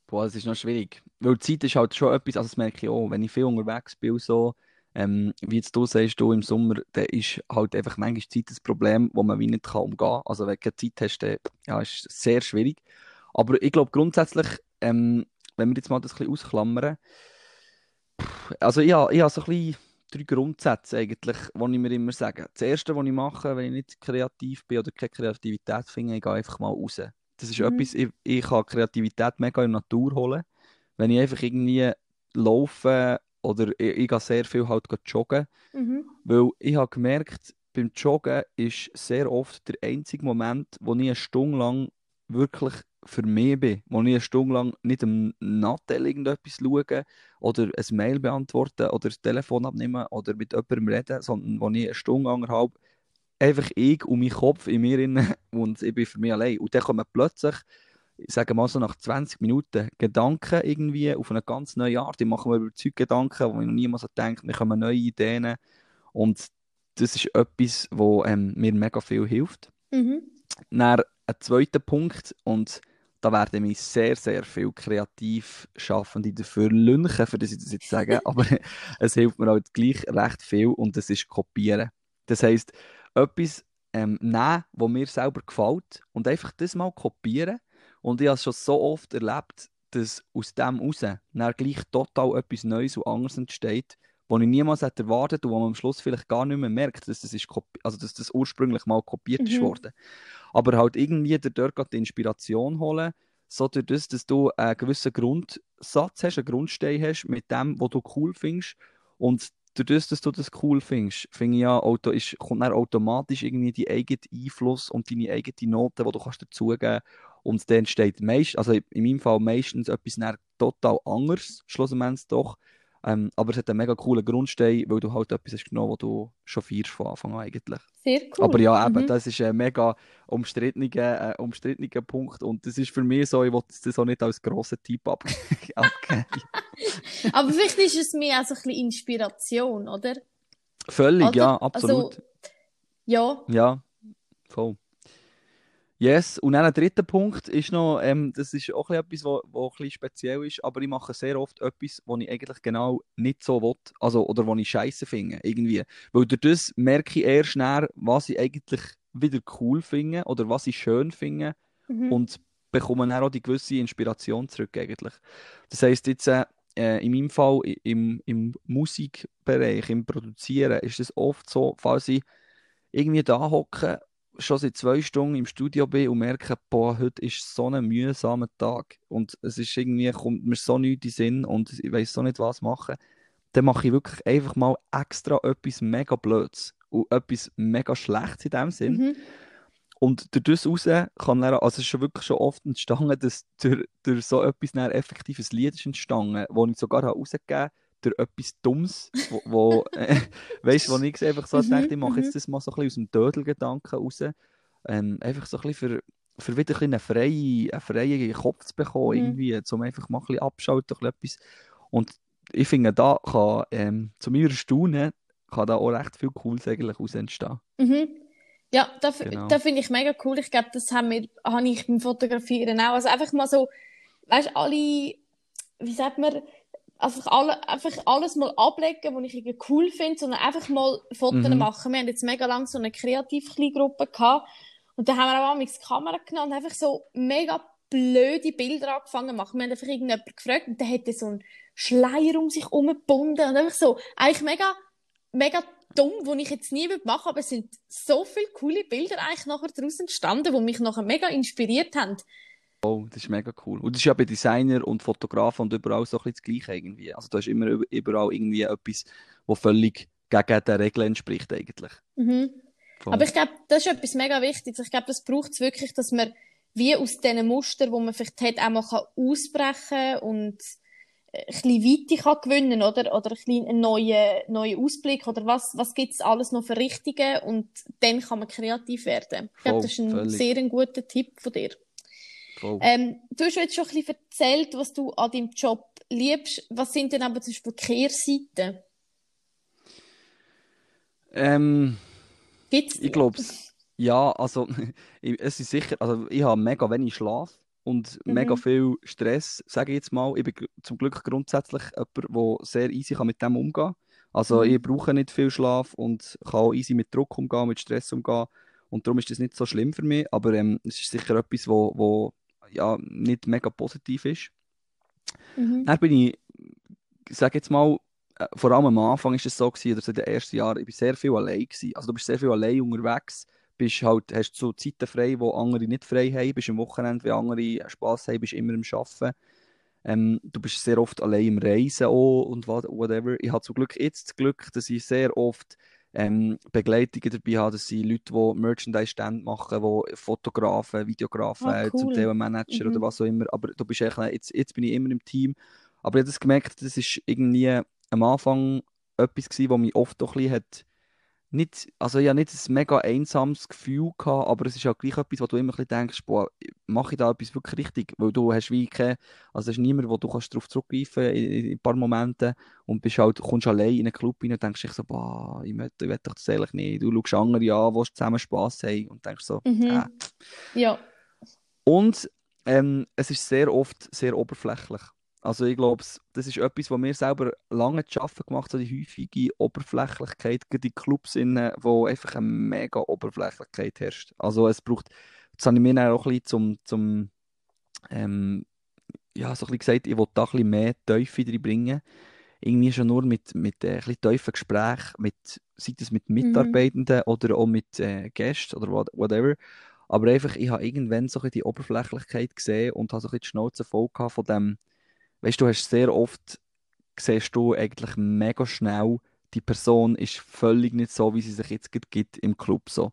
Boah, das ist noch schwierig. Weil Zeit ist halt schon etwas, also das merke ich auch, wenn ich viel unterwegs bin und so, ähm, wie jetzt du sagst, du im Sommer, dann ist halt einfach manchmal Zeit ein Problem, wo man wie nicht kann umgehen kann. Also wenn du keine Zeit hast, dann ja, ist es sehr schwierig. Aber ich glaube grundsätzlich, ähm, wenn wir jetzt mal das ein bisschen ausklammern, also ich habe, ich habe so ein bisschen drei Grundsätze eigentlich, die ich mir immer sage. Das Erste, was ich mache, wenn ich nicht kreativ bin oder keine Kreativität finde, ich gehe einfach mal raus. Das ist Mhm. etwas, ich, ich kann Kreativität mega in der Natur holen. Wenn ich einfach irgendwie laufe oder ich, ich gehe sehr viel halt joggen, Mhm. weil ich habe gemerkt, beim Joggen ist sehr oft der einzige Moment, wo ich eine Stunde lang wirklich für mich bin, wo ich eine Stunde lang nicht am Nattel irgendetwas schaue oder ein Mail beantworten oder das Telefon abnehmen oder mit jemandem reden, sondern wo ich eine Stunde, anderthalb einfach ich und mein Kopf in mir drin und ich bin für mich allein. Und dann kommen plötzlich, ich sage mal so nach 20 Minuten, Gedanken irgendwie auf eine ganz neue Art. Ich mache mir über Zeug Gedanken, wo ich noch niemals so denke, mir kommen neue Ideen und das ist etwas, wo ähm, mir mega viel hilft. Mhm. Dann ein zweiter Punkt und da werden mich sehr, sehr viel kreativ Schaffende dafür lünchen, für das ich das jetzt sage, aber es hilft mir halt gleich recht viel und das ist Kopieren. Das heisst, etwas ähm, nehmen, was mir selber gefällt und einfach das mal kopieren und ich habe es schon so oft erlebt, dass aus dem raus dann gleich total etwas Neues und anderes entsteht, was ich niemals hätte erwartet und wo man am Schluss vielleicht gar nicht mehr merkt, dass das, ist also, dass das ursprünglich mal kopiert ist Mhm. worden. Aber halt irgendwie dir dort die Inspiration holen, so durch das, dass du einen gewissen Grundsatz hast, einen Grundstein hast mit dem, was du cool findest. Und durch das, dass du das cool findest, finde ich ja, auto, ist, kommt dann automatisch irgendwie die eigene Einfluss und deine eigene Note, die du kannst dazugeben. Und dann entsteht meist, also in meinem Fall meistens etwas total anderes, schlussendlich doch, Ähm, aber es hat einen mega coolen Grundstein, weil du halt etwas hast genommen, was du schon feierst von Anfang an eigentlich. Sehr cool. Aber ja, eben, Mhm. das ist ein mega umstrittener, äh, umstrittener Punkt und das ist für mich so, ich wollte das auch nicht als grossen Tipp ab abgeben. Aber vielleicht ist es mir auch so ein bisschen Inspiration, oder? Völlig, Oder? ja, Also, absolut. ja. Ja, voll. Yes, und dann ein dritter Punkt ist noch, ähm, das ist auch etwas, was bisschen speziell ist, aber ich mache sehr oft etwas, was ich eigentlich genau nicht so will, also, oder was ich scheiße finde, irgendwie. Weil durch das merke ich erst schnell, was ich eigentlich wieder cool finde oder was ich schön finde Mhm. und bekomme dann auch die gewisse Inspiration zurück eigentlich. Das heisst jetzt äh, äh, in meinem Fall im, im Musikbereich, im Produzieren, ist es oft so, falls ich irgendwie da hocke, schon seit zwei Stunden im Studio bin und merke, boah, heute ist so ein mühsamer Tag und es ist irgendwie, kommt mir so nichts in den Sinn und ich weiß so nicht, was machen, dann mache ich wirklich einfach mal extra etwas mega Blödes und etwas mega Schlechtes in dem Sinn. Mhm. Und durch das raus kann dann, also es ist schon wirklich schon oft entstanden, dass durch, durch so etwas dann effektiv ein Lied ist entstanden, wo ich sogar rausgegeben habe, durch etwas Dummes, wo, wo äh, weißt wo ich einfach so Mhm, dachte, ich mache mhm. jetzt das mal so ein bisschen aus dem Dödelgedanken raus, ähm, einfach so ein bisschen für, für wieder ein bisschen einen freien, einen freien Kopf zu bekommen, Mhm. irgendwie, um einfach mal ein bisschen abschalten, ein bisschen etwas. Und ich finde, da kann, ähm, zu meiner Erstaunen, kann da auch recht viel Cooles eigentlich aus entstehen. Mhm. Ja, da, f- Genau. da finde ich mega cool. Ich glaube, das haben wir, habe ich beim Fotografieren auch. Also einfach mal so, weißt du, alle, wie sagt man, einfach, alle, einfach alles mal ablegen, was ich irgendwie cool finde, sondern einfach mal Fotos Mhm. machen. Wir haben jetzt mega lange so eine Kreativ-Kleingruppe gehabt und da haben wir auch einmal die Kamera genommen und einfach so mega blöde Bilder angefangen zu machen. Wir haben einfach irgendjemanden gefragt und der hätte so einen Schleier um sich herum gebunden und einfach so, eigentlich mega, mega dumm, wo ich jetzt nie machen würde, aber es sind so viele coole Bilder eigentlich nachher daraus entstanden, die mich nachher mega inspiriert haben. Oh, das ist mega cool. Und das ist ja bei Designer und Fotografen und überall so ein bisschen das Gleiche irgendwie. Also da ist immer über- überall irgendwie etwas, was völlig gegen die Regeln entspricht eigentlich. Mhm. Aber ich glaube, das ist etwas mega Wichtiges. Ich glaube, das braucht es wirklich, dass man wie aus diesen Mustern, die man vielleicht hat, auch mal kann ausbrechen und äh, ein bisschen Weite kann gewinnen oder? Oder ein bisschen einen neuen, neuen Ausblick oder was, was gibt es alles noch für Richtungen und dann kann man kreativ werden. Ich glaube, das ist ein völlig. sehr ein guter Tipp von dir. Voll. Ähm, du hast jetzt schon ein bisschen erzählt, was du an deinem Job liebst. Was sind denn aber zum Beispiel Kehrseiten? Ähm, Gibt's ich glaube, ja, also es ist sicher, also ich habe mega wenig Schlaf und Mhm. mega viel Stress, sage ich jetzt mal. Ich bin zum Glück grundsätzlich jemand, der sehr easy kann mit dem umgehen kann. Also Mhm. ich brauche nicht viel Schlaf und kann auch easy mit Druck umgehen, mit Stress umgehen. Und darum ist das nicht so schlimm für mich. Aber ähm, es ist sicher etwas, wo, wo ja, nicht mega positiv ist. Mhm. Dann bin ich, sage jetzt mal, äh, vor allem am Anfang ist es so gewesen, oder so in den ersten Jahren, ich bin sehr viel allein gewesen. Also du bist sehr viel allein unterwegs, bist halt, hast so Zeiten frei, wo andere nicht frei haben, bist am Wochenende, wie andere Spass haben, bist immer am Arbeiten. Ähm, du bist sehr oft allein im Reisen auch und what- whatever. Ich habe zum Glück jetzt das Glück, dass ich sehr oft ähm, Begleitungen dabei habe. Das sind Leute, die Merchandise-Stände machen, die Fotografen, Videografen, Ah, zum cool. Teil ein Manager Mhm. oder was auch immer. Aber du bist eigentlich, jetzt, jetzt bin ich immer im Team. Aber ich habe das gemerkt, das ist irgendwie am Anfang etwas gewesen, was mich oft doch ein bisschen hat, nicht, also ich habe nicht ein mega einsames Gefühl gehabt, aber es ist auch gleich etwas, wo du immer ein denkst, boah, mache ich da etwas wirklich richtig? Weil du hast wie keine, also es ist niemand, wo du kannst darauf zurückgreifen in, in ein paar Momenten und bist halt, kommst allein in einen Club rein und denkst dich so, boah, ich will, ich doch das eigentlich nicht. Du schaust andere an, die zusammen Spass haben und denkst so, Mhm. äh. Ja. Und ähm, es ist sehr oft sehr oberflächlich. Also ich glaube, das ist etwas, was mir selber lange zu schaffen gemacht hat, so die häufige Oberflächlichkeit, in Clubs, innen, wo einfach eine mega Oberflächlichkeit herrscht. Also es braucht, das habe ich mir dann auch ein bisschen zum, zum ähm, ja, so ein bisschen gesagt, ich will da ein bisschen mehr Tiefe reinbringen. Irgendwie schon nur mit, mit äh, ein bisschen tiefen Gesprächen, mit, sei es mit Mitarbeitenden oder auch mit äh, Gästen oder what, whatever. Aber einfach, ich habe irgendwann so ein bisschen die Oberflächlichkeit gesehen und habe so ein bisschen die Schnauze voll gehabt von dem, weißt du, hast sehr oft, siehst du eigentlich mega schnell, die Person ist völlig nicht so, wie sie sich jetzt gibt im Club so.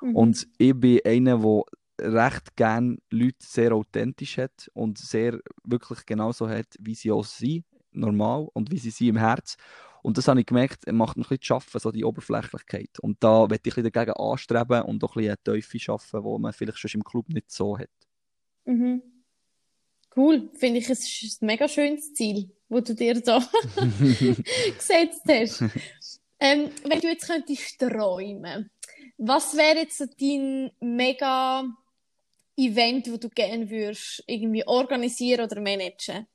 Mhm. Und ich bin einer, der recht gern Leute sehr authentisch hat und sehr wirklich genauso hat, wie sie auch sind. normal und wie sie sind im Herz. Und das habe ich gemerkt, macht ein bisschen zu schaffen, so die Oberflächlichkeit. Und da werde ich ein bisschen dagegen anstreben und auch ein bisschen eine Tiefe schaffen, die man vielleicht schon im Club nicht so hat. Mhm. Cool, finde ich, es ist ein mega schönes Ziel, wo du dir da gesetzt hast. Ähm, wenn du jetzt könntest träumen, was wäre jetzt so dein mega Event, wo du gerne würdest irgendwie organisieren oder managen?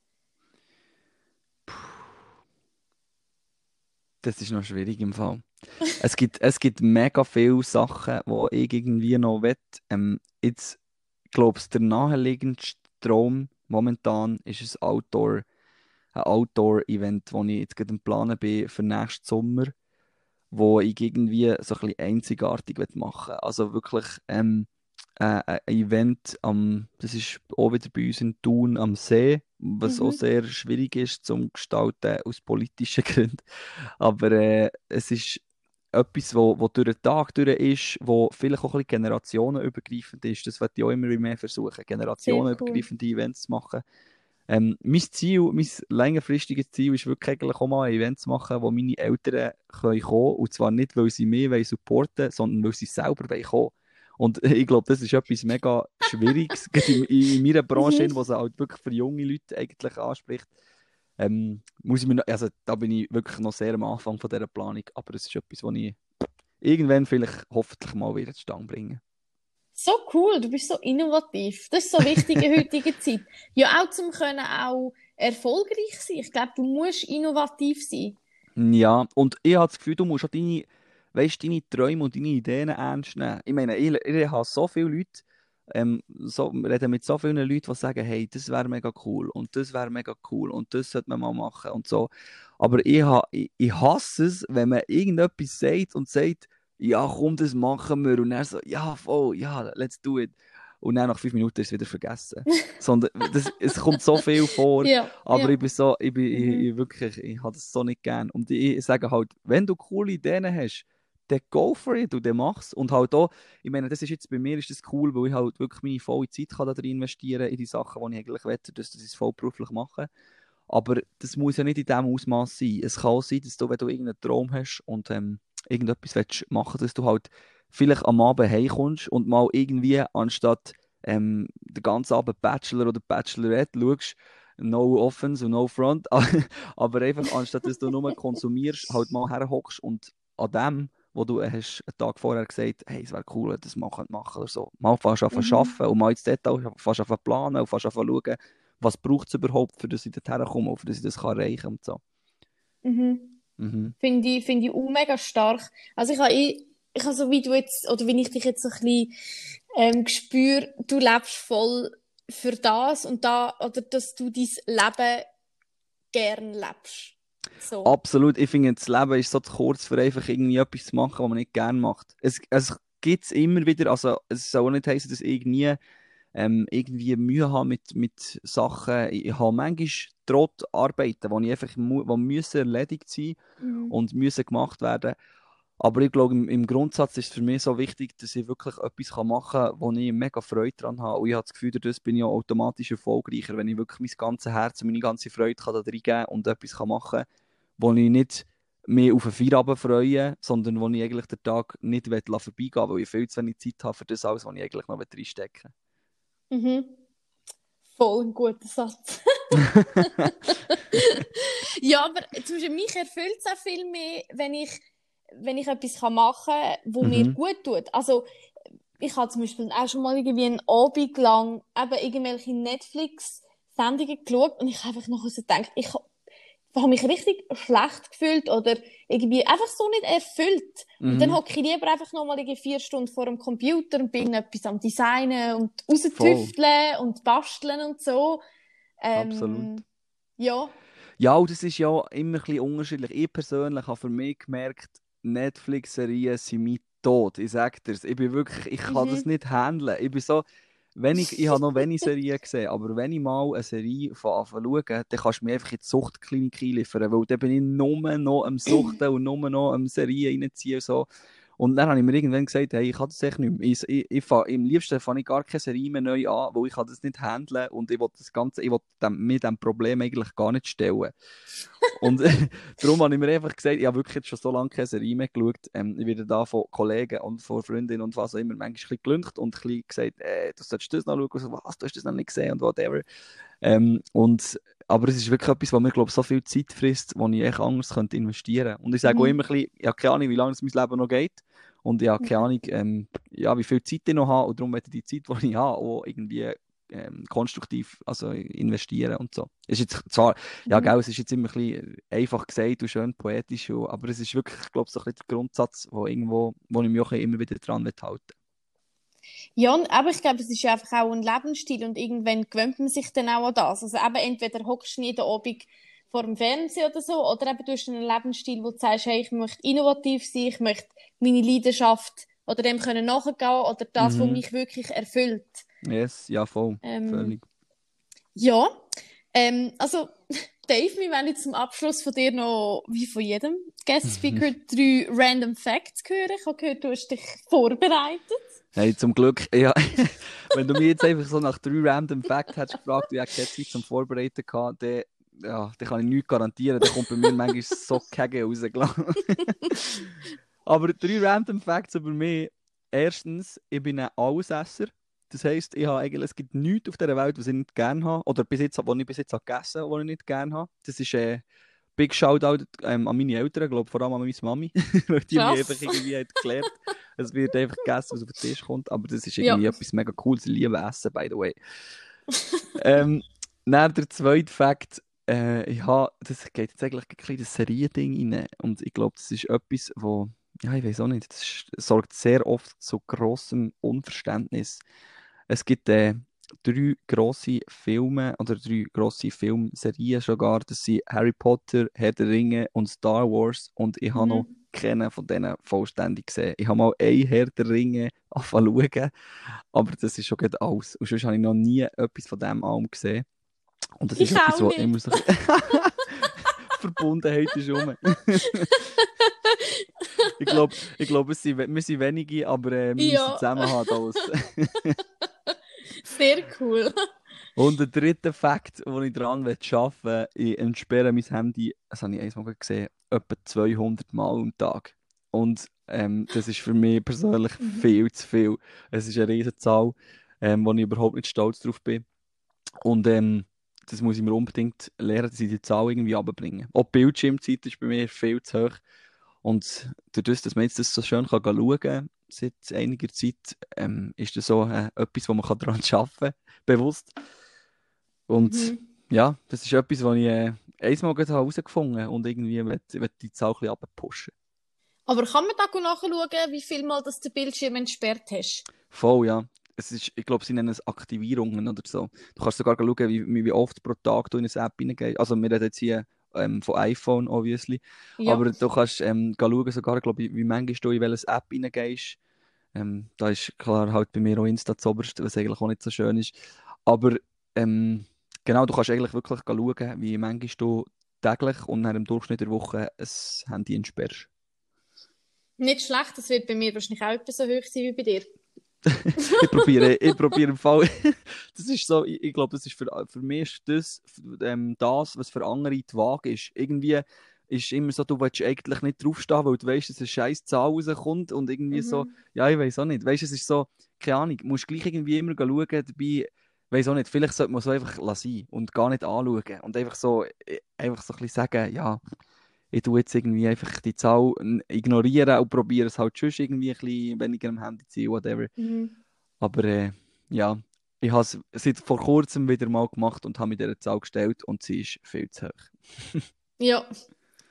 Das ist noch schwierig im Fall. es, gibt, es gibt mega viele Sachen, die ich irgendwie noch will. Ähm, jetzt, glaube ich, der naheliegendste Traum momentan ist ein Outdoor, ein Outdoor-Event, das ich jetzt gerade im Planen bin für nächsten Sommer, wo ich irgendwie so ein bisschen einzigartig machen will. Also wirklich ähm, äh, ein Event, am, das ist auch wieder bei uns in Thun am See, was mhm. auch sehr schwierig ist zum Gestalten aus politischen Gründen. Aber äh, es ist etwas, wo, wo durch den Tag durch ist, wo vielleicht auch ein bisschen generationenübergreifend ist. Das werde ich auch immer mehr versuchen, generationenübergreifende cool. Events zu machen. Ähm, mein Ziel, mein längerfristiges Ziel ist wirklich eigentlich auch mal ein Event zu machen, wo meine Eltern können kommen und zwar nicht, weil sie mich supporten wollen, sondern weil sie selber kommen wollen. Und ich glaube, das ist etwas mega Schwieriges, in, in meiner Branche, was halt wirklich für junge Leute eigentlich anspricht. Ähm, muss ich mir noch, also da bin ich wirklich noch sehr am Anfang von dieser Planung, aber es ist etwas, was ich irgendwann vielleicht hoffentlich mal wieder zustande bringen. So cool, du bist so innovativ. Das ist so wichtig in heutiger Zeit. Ja, auch zum können auch erfolgreich sein. Ich glaube, du musst innovativ sein. Ja, und ich habe das Gefühl, du musst auch deine weißt, deine Träume und deine Ideen ernst nehmen. Ich meine, ich, ich habe so viele Leute, ähm, so, reden mit so vielen Leuten, die sagen, hey, das wäre mega cool und das wäre mega cool und das sollte man mal machen und so. Aber ich, ha, ich, ich hasse es, wenn man irgendetwas sagt und sagt, ja, komm, das machen wir. Und er so, ja, voll, ja, let's do it. Und dann nach fünf Minuten ist es wieder vergessen. Sondern das, es kommt so viel vor. Ja, aber ja. ich bin so, ich bin mhm. ich, ich, wirklich, ich habe das so nicht gern. Und ich, ich sage halt, wenn du coole Ideen hast, dann go for it und dann mach's. Und halt auch, ich meine, das ist jetzt bei mir ist das cool, weil ich halt wirklich meine volle Zeit kann da drin investieren in die Sachen, die ich eigentlich wette, dass ich es vollberuflich mache. Aber das muss ja nicht in diesem Ausmaß sein. Es kann auch sein, dass du, wenn du irgendeinen Traum hast und ähm, irgendetwas willst machen dass du halt vielleicht am Abend heimkommst und mal irgendwie anstatt ähm, den ganzen Abend Bachelor oder Bachelorette schaust, no offense und no front, aber einfach anstatt dass du nur konsumierst, halt mal herhockst und an dem wo du hast einen Tag vorher gesagt hey, es wäre cool, das machen, machen oder so. Mal fast an mhm. arbeiten und mal ins Detail fast an planen und fast an schauen, was braucht es überhaupt, für dass ich dorthin komme, für dass ich das kann erreichen kann und so. Mhm. Mhm. Finde ich, find ich auch mega stark. Also ich habe ich, ich habe so wie du jetzt, oder wie ich dich jetzt so ein bisschen ähm, gespür, du lebst voll für das und da, oder dass du dein Leben gern lebst. So. Absolut. Ich finde, das Leben ist so zu kurz, für einfach irgendwie etwas zu machen, was man nicht gerne macht. Es, es gibt es immer wieder, also es soll auch nicht heißen, dass ich nie ähm, irgendwie Mühe habe mit, mit Sachen. Ich, ich habe manchmal trotz Arbeiten, die einfach mu müssen erledigt sein mhm. und müssen gemacht werden. Aber ich glaube, im, im, Grundsatz ist es für mich so wichtig, dass ich wirklich etwas machen kann, wo ich mega Freude daran habe. Und ich habe das Gefühl, dadurch bin ich auch automatisch erfolgreicher, wenn ich wirklich mein ganzes Herz und meine ganze Freude kann da reingeben und etwas machen kann, wo ich nicht mehr auf einen Feierabend freue, sondern wo ich eigentlich den Tag nicht vorbeigehen will, weil ich viel zu wenig Zeit habe für das alles, was ich eigentlich noch reinstecken will. Mhm. Voll ein guter Satz. ja, aber zum Beispiel mich erfüllt es auch viel mehr, wenn ich, wenn ich etwas machen kann, was mhm. mir gut tut. Also, ich habe zum Beispiel auch schon mal irgendwie einen Abend lang eben irgendwelche Netflix-Sendungen geschaut und ich habe einfach noch so gedacht, ich habe mich richtig schlecht gefühlt oder irgendwie einfach so nicht erfüllt. Mhm. Und dann hocke ich lieber einfach noch mal vier Stunden vor dem Computer und bin etwas am Designen und raustüfteln und basteln und so. Ähm, Absolut. Ja. Ja, und das ist ja immer ein bisschen unterschiedlich. Ich persönlich habe für mich gemerkt, Netflix-Serien sind mein Tod. Ich sage dir ich bin wirklich, ich kann mhm. das nicht handeln. Ich bin so, wenn ich, ich habe noch wenig Serien gesehen, aber wenn ich mal eine Serie von Anfang schaue, dann kannst du mir einfach in die Suchtklinik einliefern, weil dann bin ich nur noch am Suchten und nur noch am Serien reinziehen und so. Und dann habe ich mir irgendwann gesagt, hey, ich kann das echt nicht mehr. Ich, ich, ich fang, Im liebsten fange ich gar keine Serie mehr neu an, weil ich das nicht handeln und ich will das Ganze, ich will dem, mir diesem Problem eigentlich gar nicht stellen. und darum habe ich mir einfach gesagt, ich habe wirklich schon so lange keine Serie mehr geschaut. Ähm, ich werde da von Kollegen und von Freundinnen und was auch immer manchmal ein bisschen gelüncht und ein bisschen gesagt, äh, du solltest das noch schauen. Und so, was, du hast das noch nicht gesehen und whatever. Ähm, und aber es ist wirklich etwas, was mir, glaube so viel Zeit frisst, wo ich echt anders könnte investieren könnte. Und ich sage mhm. auch immer ein bisschen, ich habe keine Ahnung, wie lange es mein Leben noch geht. Und ich habe keine Ahnung, ähm, ja, wie viel Zeit ich noch habe. Und darum möchte ich die Zeit, die ich habe, auch irgendwie ähm, konstruktiv also investieren und so. Es ist jetzt zwar, mhm. ja, gell, es ist jetzt immer ein bisschen einfach gesagt und schön poetisch, aber es ist wirklich, ich glaube, so ein bisschen der Grundsatz, wo, irgendwo, wo ich mich auch immer wieder dran halten ja, aber ich glaube, es ist einfach auch ein Lebensstil und irgendwann gewöhnt man sich dann auch an das. Also eben entweder hockst du jeden Abend vor dem Fernsehen oder so, oder eben du hast einen Lebensstil, wo du sagst, hey, ich möchte innovativ sein, ich möchte meine Leidenschaft oder dem können nachgehen oder das, mhm. was mich wirklich erfüllt. Yes, ja, voll. Ähm, Völlig. Ja, ähm, also Dave, wir werden jetzt zum Abschluss von dir noch, wie von jedem Guest Speaker, drei Random Facts hören. Ich habe gehört, du hast dich vorbereitet. Hey, zum Glück, ja. Wenn du mich jetzt einfach so nach drei Random Facts hättest gefragt, wie ich keine Zeit zum Vorbereiten hatte, dann, ja, dann kann ich nichts garantieren. Dann kommt bei mir manchmal so Kegel raus, Aber drei Random Facts über mich. Erstens, ich bin ein Allesesser. Das heisst, ich habe eigentlich, es gibt nichts auf dieser Welt, was ich nicht gerne habe. Oder bis jetzt, was ich bis jetzt gegessen habe, was ich nicht gerne habe. Das ist äh, Big Shoutout ähm, an meine Eltern, glaube vor allem an meine Mami, weil die Krass. mir einfach irgendwie hat gelernt, es wird einfach gegessen, was auf den Tisch kommt. Aber das ist irgendwie ja. etwas mega cooles. Ich liebe Essen, by the way. ähm, dann der zweite Fakt, äh, ich habe, das geht jetzt eigentlich ein kleines Seriending rein. Und ich glaube, das ist etwas, wo, ja, ich weiß auch nicht, das sorgt sehr oft zu grossem Unverständnis. Es gibt äh, drei grosse Filme oder drei grosse Filmserien sogar. Das sind Harry Potter, Herr der Ringe und Star Wars. Und ich habe mhm. noch keinen von denen vollständig gesehen. Ich habe mal ein Herr der Ringe schauen, aber das ist schon gut alles. Und sonst habe ich noch nie etwas von dem allem gesehen. Und das ich ist etwas, was immer so. Verbundenheit ist um. ich glaube, ich glaub, wir sind wenige, aber äh, wir ja. müssen zusammenhalten alles. Sehr cool. Und der dritte Fakt, den ich daran arbeiten will, ich entsperre mein Handy, das habe ich einmal gesehen, etwa 200 Mal am Tag. Und ähm, das ist für mich persönlich mhm. viel zu viel. Es ist eine riesige Zahl, ähm, wo ich überhaupt nicht stolz drauf bin. Und ähm, das muss ich mir unbedingt lernen, dass ich die Zahl irgendwie runterbringe. Auch die Bildschirmzeit ist bei mir viel zu hoch. Und dadurch, dass man jetzt das so schön kann schauen kann, seit einiger Zeit, ähm, ist das so äh, etwas, wo man daran arbeiten kann, bewusst. Und mhm. ja, das ist etwas, was ich äh, einmal herausgefunden habe und irgendwie will, will die Zahl ein bisschen pushen. Aber kann man da nachschauen, wie viel Mal das den Bildschirm entsperrt hast? Voll, ja. Es ist, ich glaube, sie nennen es Aktivierungen oder so. Du kannst sogar schauen, wie, wie oft pro Tag du in eine App hineingehst. Also wir reden jetzt hier ähm, von iPhone, obviously. Ja. Aber du kannst ähm, schauen, sogar, glaube ich, wie manchmal du in welches App hineingehst. Ähm, da ist klar halt bei mir auch Insta zu oberst, was eigentlich auch nicht so schön ist. Aber ähm, genau, du kannst eigentlich wirklich schauen, wie manchmal du täglich und nach dem Durchschnitt der Woche ein Handy entsperrst. Nicht schlecht, das wird bei mir wahrscheinlich auch etwas so hoch sein wie bei dir. Ich probiere, ich probiere im Fall. das ist so, ich, ich glaube, das ist für, für mich ist das, ähm, das, was für andere die Waage ist. Irgendwie ist immer so, du willst eigentlich nicht draufstehen, weil du weißt, dass eine scheiß Zahl rauskommt und irgendwie mhm. so, ja, ich weiß auch nicht. Weißt du, es ist so, keine Ahnung, musst gleich irgendwie immer schauen, dabei, weiß auch nicht, vielleicht sollte man so einfach lassen und gar nicht anschauen und einfach so, äh, einfach so ein bisschen sagen, ja, ich tue jetzt irgendwie einfach die Zahl ignorieren und probiere es halt schon irgendwie ein bisschen weniger am Handy zu sein, whatever. Mhm. Aber äh, ja, ich habe es seit vor kurzem wieder mal gemacht und habe mir diese Zahl gestellt und sie ist viel zu hoch. ja,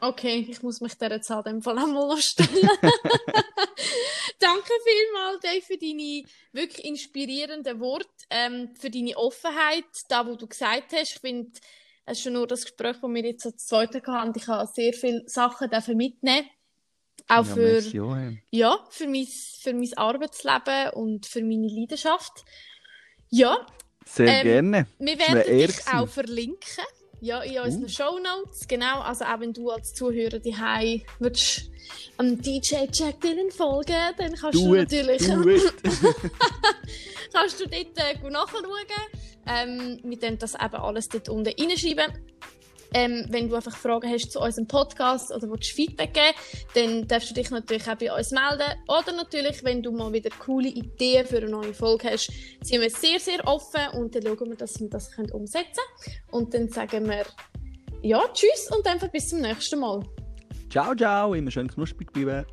okay, ich muss mich dieser Zahl in dem Fall einmal stellen. Danke vielmals, Dave, für deine wirklich inspirierenden Worte, ähm, für deine Offenheit, da wo du gesagt hast. Ich finde, es ist schon nur das Gespräch, das wir jetzt als zweite hatten. Ich habe sehr viele Sachen dafür mitnehmen. Auch ja, für, merci, ja, für, mein, für mein Arbeitsleben und für meine Leidenschaft. Ja. Sehr ähm, gerne. Wir werden dich auch verlinken Ja, in unseren uh. Show Notes, genau. Also auch wenn du als Zuhörer die würdest am DJ Jack Dylan folgen, dann kannst do du it, natürlich kannst du dort äh, nachschauen. Ähm, wir können das eben alles dort unten reinschreiben. Ähm, wenn du einfach Fragen hast zu unserem Podcast oder willst Feedback geben, dann darfst du dich natürlich auch bei uns melden. Oder natürlich, wenn du mal wieder coole Ideen für eine neue Folge hast, sind wir sehr, sehr offen und dann schauen wir, dass wir das umsetzen können. Und dann sagen wir ja, tschüss und einfach bis zum nächsten Mal. Ciao, ciao, immer schön knusprig bleiben.